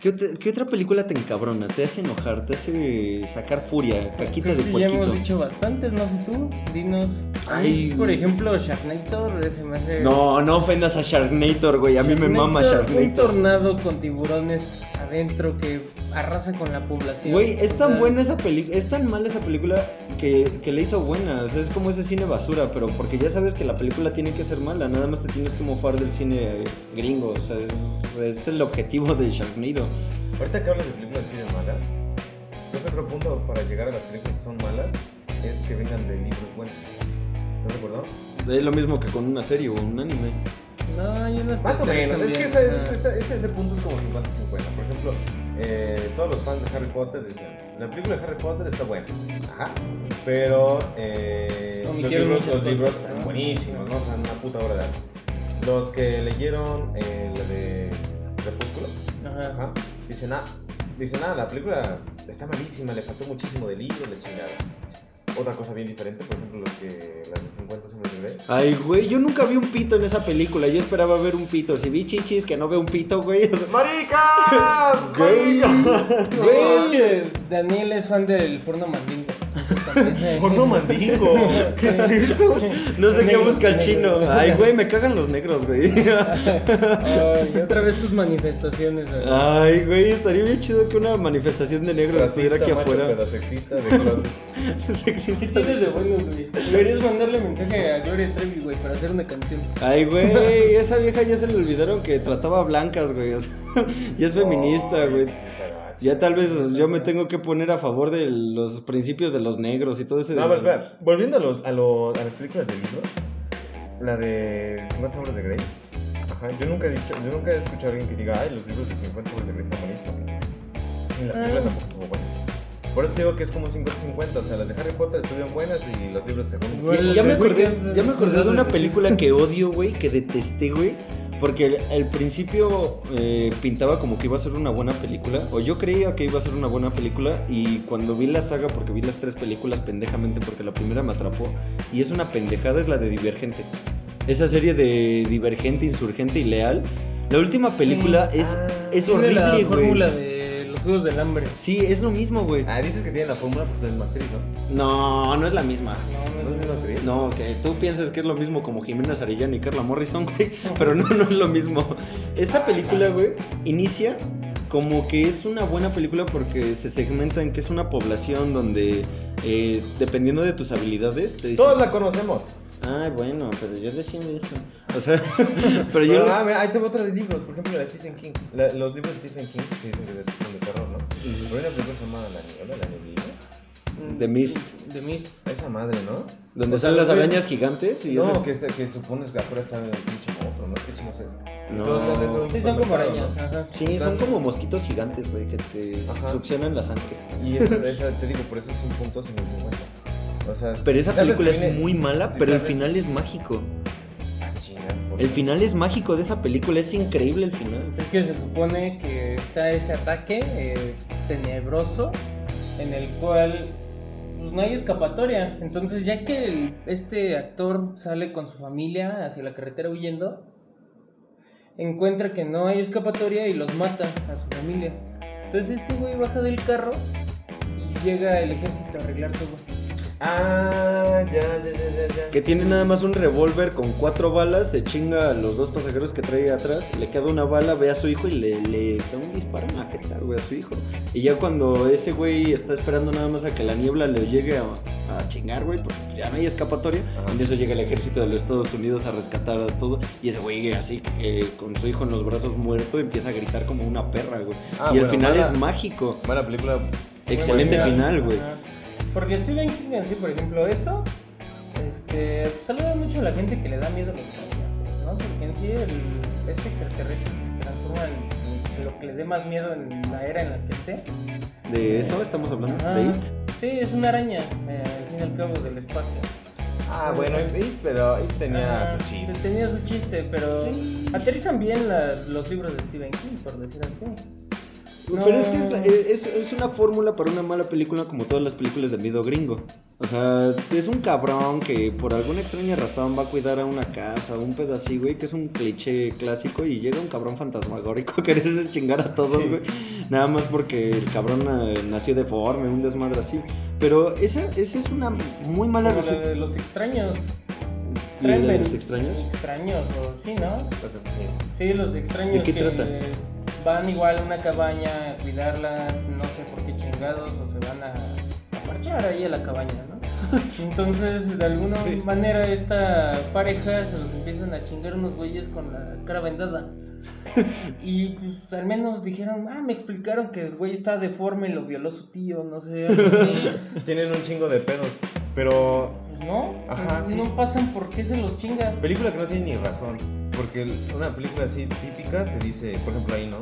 ¿Qué, otra- qué otra película te encabrona? ¿Te hace enojar? ¿Te hace sacar furia? Caquita Creo de que ya hemos dicho bastantes, no sé tú, dinos. Ay. por ejemplo, Sharknator, ese me hace... No, no ofendas a Sharknator, güey. A mí me mama Un Sharknator. tornado con tiburones adentro que arrasa con la población. Güey, es O tan sea, buena esa película, es tan mala esa película que, que le hizo buena. O sea, es como ese cine basura, pero porque ya sabes que la película tiene que ser mala, nada más te tienes que mofar del cine gringo. O sea, es, es el objetivo de Sharknado. Ahorita que hablas de películas así de malas, creo que otro punto para llegar a las películas que son malas es que vengan de libros buenos. ¿No te acuerdo? Es lo mismo que con una serie o un anime. No, hay unas Más o menos, es que bien. esa- esa- esa- ese, ese punto es como 50-50. Por ejemplo, eh, todos los fans de Harry Potter dicen, la película de Harry Potter está buena. Ajá. Pero eh, los libros, los libros cosas, están ¿no? buenísimos, ¿no? O sea, una puta obra de arte. Los que leyeron eh, la de Ajá. Ajá. Dicen, ah, dicen, ah, la película está malísima, le faltó muchísimo de libro, le chingada. Otra cosa bien diferente, por ejemplo, los que, las de 50 sombras de Grey. Ay, güey, yo nunca vi un pito en esa película. Yo esperaba ver un pito. Si vi chichis que no veo un pito, güey. o sea, ¡Marica! Güey. Güey, es que Daniel es fan del porno mandingo. Porno mandingo. ¿Qué es eso? No sé qué busca el chino. Ay, güey, me cagan los negros, güey. Ay, otra vez tus manifestaciones. güey. Ay, güey, estaría bien chido que una manifestación de negros estuviera aquí macho, afuera. pedasexista de closet. ¿Qué tienes de bueno, güey? Deberías mandarle mensaje a Gloria Trevi, güey, para hacer una canción. Ay, güey, esa vieja ya se le olvidaron que trataba blancas, güey. o sea, ya es feminista, güey. sí. Ya tal vez yo me tengo que poner a favor de los principios de los negros y todo ese. No, a ver, espera. Volviendo a, los, a, lo- a las películas de libros, la de 50 sombras de Grey. Ajá, yo nunca he dicho, yo nunca he escuchado a alguien que diga, ay, los libros de 50 sombras de Grey están buenísimos. Y la película Ah. tampoco estuvo buena. Por eso te digo que es como 50-50, o sea, las de Harry Potter estuvieron buenas y los libros de segundo. Güey, Ya, me acordé, ya me acordé de una el- película que odio, güey, que detesté, güey. Porque al- al principio eh, pintaba como que iba a ser una buena película, o yo creía que iba a ser una buena película, y cuando vi la saga, porque vi las tres películas pendejamente, porque la primera me atrapó, y es una pendejada, es la de Divergente. Esa serie de Divergente, Insurgente y Leal. La última Sí. película es, Ah, es horrible, güey. De juegos del hambre. Sí, es lo mismo, güey. Ah, dices que tienen la fórmula pues es actriz, ¿no? No, no es la misma. No, ¿No es misma actriz? No, que tú piensas que es lo mismo como Jimena Sarillán y Carla Morrison, güey. Pero no, no es lo mismo. Esta película, güey, inicia como que es una buena película porque se segmenta en que es una población donde, eh, dependiendo de tus habilidades, te dicen... Todos la conocemos. Ay, bueno, pero yo decía eso. O sea, pero yo... Pero, ah, mira, ahí tengo otra de libros, por ejemplo, la de Stephen King. La- los libros de Stephen King que dicen que de- son de terror, ¿no? Pero hay una película que se llama La Niebla, La Neblina. The Mist. The Mist. Esa madre, ¿no? Donde O sea, están las los arañas gigantes y no, eso- que, está- que supones que afuera está el pinche monstruo, ¿no? ¿Qué chingos es? No. Todos están dentro de un Sí, son como supermercado, arañas. ¿no? Ajá. Sí, son como mosquitos gigantes, güey, que te Ajá. succionan la sangre. Y esa, esa, te digo, por eso es un punto sin el 50. O sea, Pero esa película es muy mala, pero el final es mágico. Ah, chinga, ¿por El final es mágico de esa película, es increíble el final. Es que se supone que está este ataque eh, tenebroso en el cual pues, no hay escapatoria. Entonces, ya que el- este actor sale con su familia hacia la carretera huyendo, encuentra que no hay escapatoria y los mata a su familia. Entonces, este güey baja del carro y llega el ejército a arreglar todo. Ah, ya, ya, ya, ya. Que tiene nada más un revólver con cuatro balas, se chinga a los dos pasajeros que trae atrás, le queda una bala, ve a su hijo y le, le da un disparo jeta, güey, a su hijo. Y ya cuando ese güey está esperando nada más a que la niebla le llegue a, a chingar, güey, porque ya no hay escapatoria, Ajá. en eso llega el ejército de los Estados Unidos a rescatar a todo, y ese güey así, eh, con su hijo en los brazos muerto, empieza a gritar como una perra, güey. Ah, y el bueno, final mala- es mágico. Mala película. Excelente buena. final, güey. Porque Stephen King en sí, por ejemplo, eso, este, saluda mucho a la gente que le da miedo a los payasos, ¿no? Porque en sí el, este extraterrestre que se transforma en, en lo que le dé más miedo en la era en la que esté. De eso estamos hablando, Ajá. de It. Sí, es una araña, eh, al fin y al cabo del espacio. Ah, bueno, y- pero ahí tenía su chiste. Tenía su chiste, pero Sí. aterrizan bien la- los libros de Stephen King, por decir así. No. Pero es que es, eh, es- es una fórmula para una mala película como todas las películas de miedo gringo. O sea, es un cabrón que por alguna extraña razón va a cuidar a una casa, un pedacito, güey, que es un cliché clásico y llega un cabrón fantasmagórico a quererse chingar a todos, Sí. güey. Nada más porque el cabrón eh, nació deforme, un desmadre así. Pero esa, esa es una muy mala la receta. de los extraños. ¿Y de los extraños? Extraños, o sí, ¿no? Sea, sí. Sí, los extraños ¿De qué que trata? Van igual a una cabaña a cuidarla, no sé por qué chingados, o se van a, a marchar ahí a la cabaña, ¿no? Entonces, de alguna Sí. manera, esta pareja se los empiezan a chingar unos güeyes con la cara vendada. Y pues al menos dijeron, ah, me explicaron que el güey está deforme, lo violó su tío, no sé, algo así. Tienen un chingo de pedos. Pero Pues no, Ajá, pues, sí. no pasan por qué se los chingan. película que no tiene ni razón. Porque el- una película así típica te dice, por ejemplo ahí, ¿no?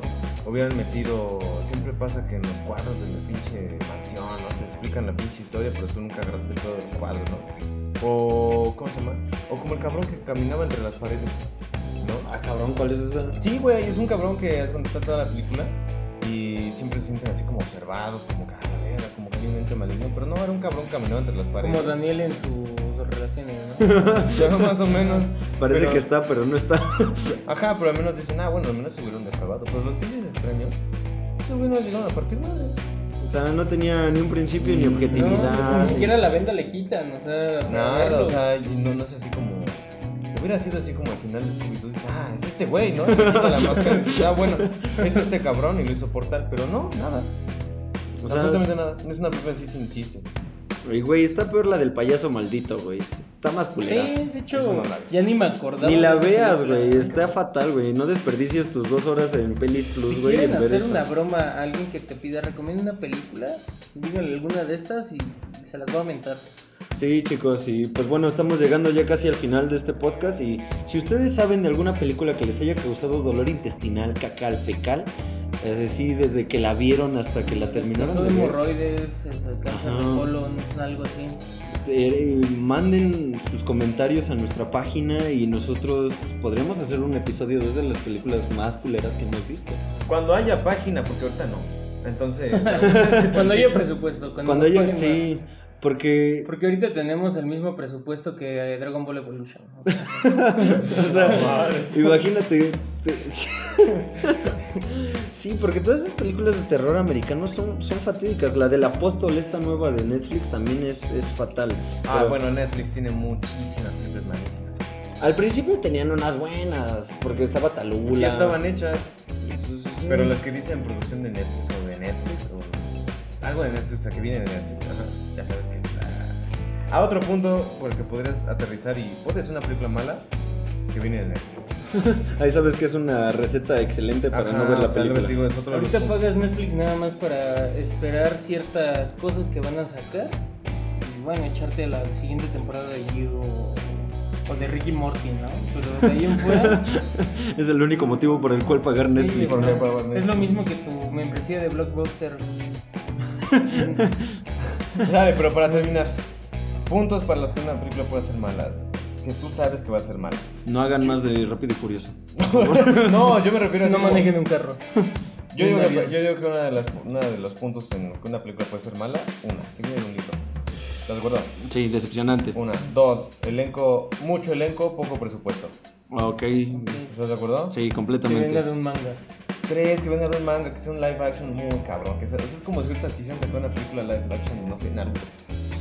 Hubieran metido, siempre pasa que en los cuadros de la pinche mansión, ¿no? Te explican la pinche historia, pero tú nunca agarraste el pedo de los cuadros, ¿no? O, ¿cómo se llama? O como el cabrón que caminaba entre las paredes, ¿no? Ah, cabrón, ¿cuál es esa? Sí, güey, es un cabrón que es cuando está toda la película siempre se sienten así como observados, como que, la verga, como que hay un ente maligno. Pero no, era un cabrón caminando entre las paredes. Como Daniel en sus relaciones, ¿no? Ya más o menos. Parece Pero- que está, pero no está. Ajá, pero al menos dicen, ah, bueno, al menos se hubieron depravado. Pero los pinches extraños, esos güey no llegaron a partir madres. O sea, no tenía ni un principio ni objetividad. No, ni siquiera la venda le quitan, o sea. Nada, o sea, y no, no es así como. Hubiera sido así como al final de Scooby-Doo. Dices, ah, es este güey, ¿no? Le quita la máscara y dices, ah, bueno, es este cabrón y lo hizo portal. Pero no, nada. O sea, absolutamente nada. Es una película así sin chiste. y, güey, está peor la del payaso maldito, güey. Está más culera. Sí, de hecho, no ya ni me acordaba. Ni la veas, güey. Está fatal, güey. No desperdicies tus dos horas en Pelis Plus, Si güey. quieren en ver hacer eso. una broma a alguien que te pida, recomienda una película, díganle alguna de estas y se las voy a mentar. Sí, chicos, y pues bueno, estamos llegando ya casi al final de este podcast y si ustedes saben de alguna película que les haya causado dolor intestinal, cacal, fecal, es decir, desde que la vieron hasta que la terminaron Caso de hemorroides, cáncer de colon, algo así. eh, manden sus comentarios a nuestra página y nosotros podremos hacer un episodio desde las películas más culeras que hemos visto. Cuando haya página, porque ahorita no. Entonces, Cuando haya presupuesto, cuando, Cuando haya, sí, más. Porque ahorita tenemos el mismo presupuesto que Dragon Ball Evolution. o sea, O sea, imagínate. te- Sí, porque todas esas películas de terror americanos son, son fatídicas. La del apóstol, esta nueva de Netflix, también es, es fatal. ah, Pero bueno, Netflix tiene muchísimas películas malísimas. Al principio tenían unas buenas, porque estaba Talula. Ya estaban hechas. Sí. Pero las que dicen producción de Netflix o de Netflix o algo de Netflix, o sea, que viene de Netflix, ajá, ya sabes que. A otro punto por el que podrías aterrizar y puede ser una película mala que viene de Netflix. Ahí sabes que es una receta excelente para Ajá, no ver la sea, película. te digo, es otro ahorita pagas Netflix nada más para esperar ciertas cosas que van a sacar. Y bueno, echarte la siguiente temporada de You o, o de Ricky Morty, ¿no? Pero de ahí en fuera. Es el único motivo por el cual pagar sí, Netflix. por está- qué pagar Netflix? es lo mismo que tu membresía de Blockbuster. Dale, pero para terminar, puntos para los que una película puede ser mala. Que tú sabes que va a ser mala. No hagan más de Rápido y Furioso. no, yo me refiero a no manejen un carro. Yo digo, que, yo digo que una de las, una de los puntos en que una película puede ser mala, una, que viene de un libro. ¿Estás de acuerdo? Sí, decepcionante. Una. Dos, elenco, mucho elenco, poco presupuesto. Ok. ¿Estás de acuerdo? Sí, Que completamente. venga de un manga. Tres, que venga de un manga, que sea un live action muy cabrón. Que sea, es como si ahorita quisieran sacar una película live action, no sé, Naruto.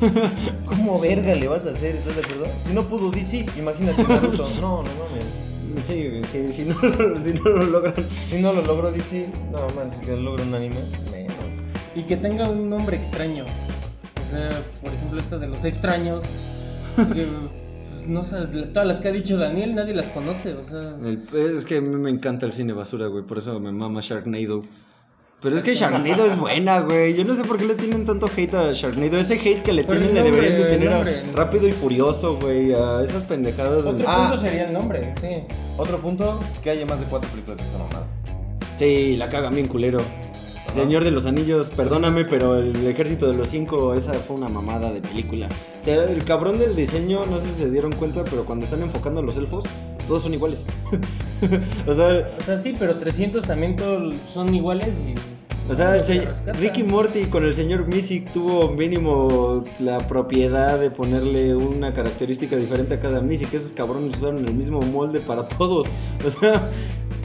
¿Cómo verga le vas a hacer? ¿Estás de acuerdo? Si no pudo DC, imagínate Naruto. No, no mames. Sí, sí, si no, si no lo logran. Si no lo logró DC, no manches, que lo logre un anime, menos. Y que tenga un nombre extraño. O sea, por ejemplo, esta de los extraños. no sé, de todas las que ha dicho Daniel, nadie las conoce. O sea, El- es que a mí me encanta el cine basura, güey. Por eso me mama Sharknado. Pero es que Sharknado es buena, güey. Yo no sé por qué le tienen tanto hate a Sharknado. Ese hate que le Pero tienen el le nombre, deberían de tener nombre. a Rápido y Furioso, güey. A esas pendejadas. otro Ah. punto sería el nombre, sí. Otro punto, que haya más de cuatro películas de esa mamada. Sí, la cagan bien culero. Señor de los Anillos, perdóname, pero el Ejército de los Cinco, esa fue una mamada de película. O sea, el cabrón del diseño, no sé si se dieron cuenta, pero cuando están enfocando a los elfos, todos son iguales. o sea, O sea, sí, pero 300 también todos son iguales y... O sea, el se. Ricky Morty con el señor Misick tuvo mínimo la propiedad de ponerle una característica diferente a cada Misick. Esos cabrones usaron el mismo molde para todos. O sea,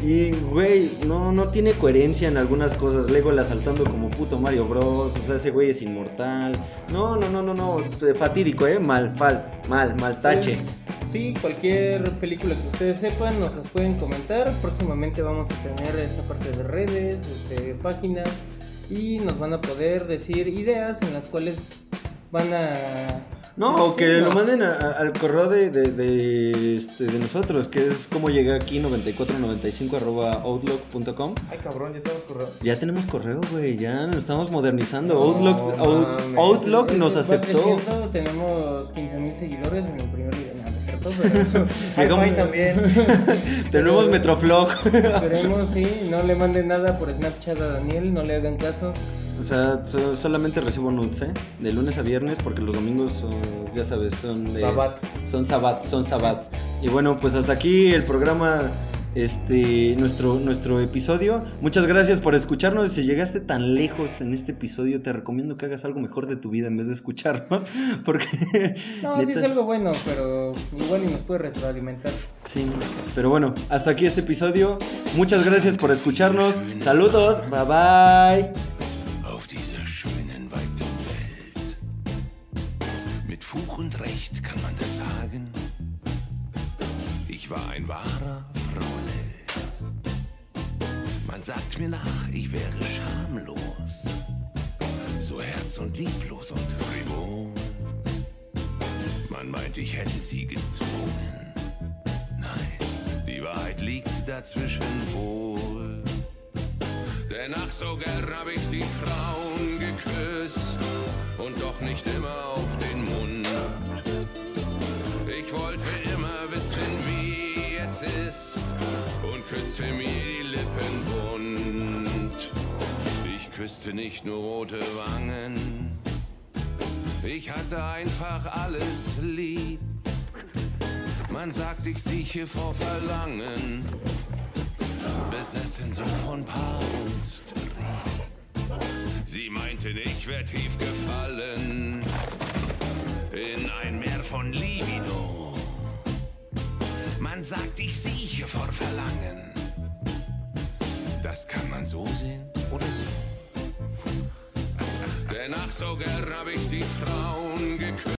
y güey, no, no tiene coherencia en algunas cosas. Legolas saltando como puto Mario Bros. O sea, ese güey es inmortal. No, no, no, no, no. Fatídico, eh. Mal, fal, mal, mal tache. Pues, sí, cualquier película que ustedes sepan nos las pueden comentar. Próximamente vamos a tener esta parte de redes, este, páginas y nos van a poder decir ideas en las cuales van a... No, o que lo manden a- a- al correo de, de, de, este, de nosotros, que es como llegué aquí 9495 arroba outlook.com. Ay, cabrón, ya tengo correo. Ya tenemos correo, güey, ya nos estamos modernizando. No Outlook, Out- mames. Outlook nos Va aceptó. creciendo, tenemos 15 mil seguidores en el primer video, no, no es cierto, pero Llegamos- Hi-Fi también. Tenemos Metroflog. esperemos, sí, no le manden nada por Snapchat a Daniel, no le hagan caso. o sea, so- solamente recibo nudes, ¿eh? De lunes a viernes, porque los domingos, son, ya sabes, son de... Sabat. Son sabat, son sabat. Y bueno, pues hasta aquí el programa este nuestro, nuestro episodio. Muchas gracias por escucharnos. Si llegaste tan lejos en este episodio, te recomiendo que hagas algo mejor de tu vida en vez de escucharnos. Porque. No, sí neta- es algo bueno, pero igual y nos puede retroalimentar. Sí, pero bueno, hasta aquí este episodio. Muchas gracias por escucharnos. Saludos, bye bye. Mir nach, ich wäre schamlos. So herz- und lieblos und frivol. Man meint, ich hätte sie gezwungen. Nein, die Wahrheit liegt dazwischen wohl. Denn ach, so gern hab ich die Frauen geküsst und doch nicht immer auf den Mund. Ich wollte immer wissen, wie es ist und küsste mir küsste nicht nur rote Wangen, ich hatte einfach alles lieb. Man sagt, ich sieche vor Verlangen besessen so von Paarungstrieb. Sie meinten, ich wär tief gefallen in ein Meer von Libido. Man sagt, ich sieche vor Verlangen. Das kann man so sehen oder so. Denn ach, hab ich die Frauen geküsst.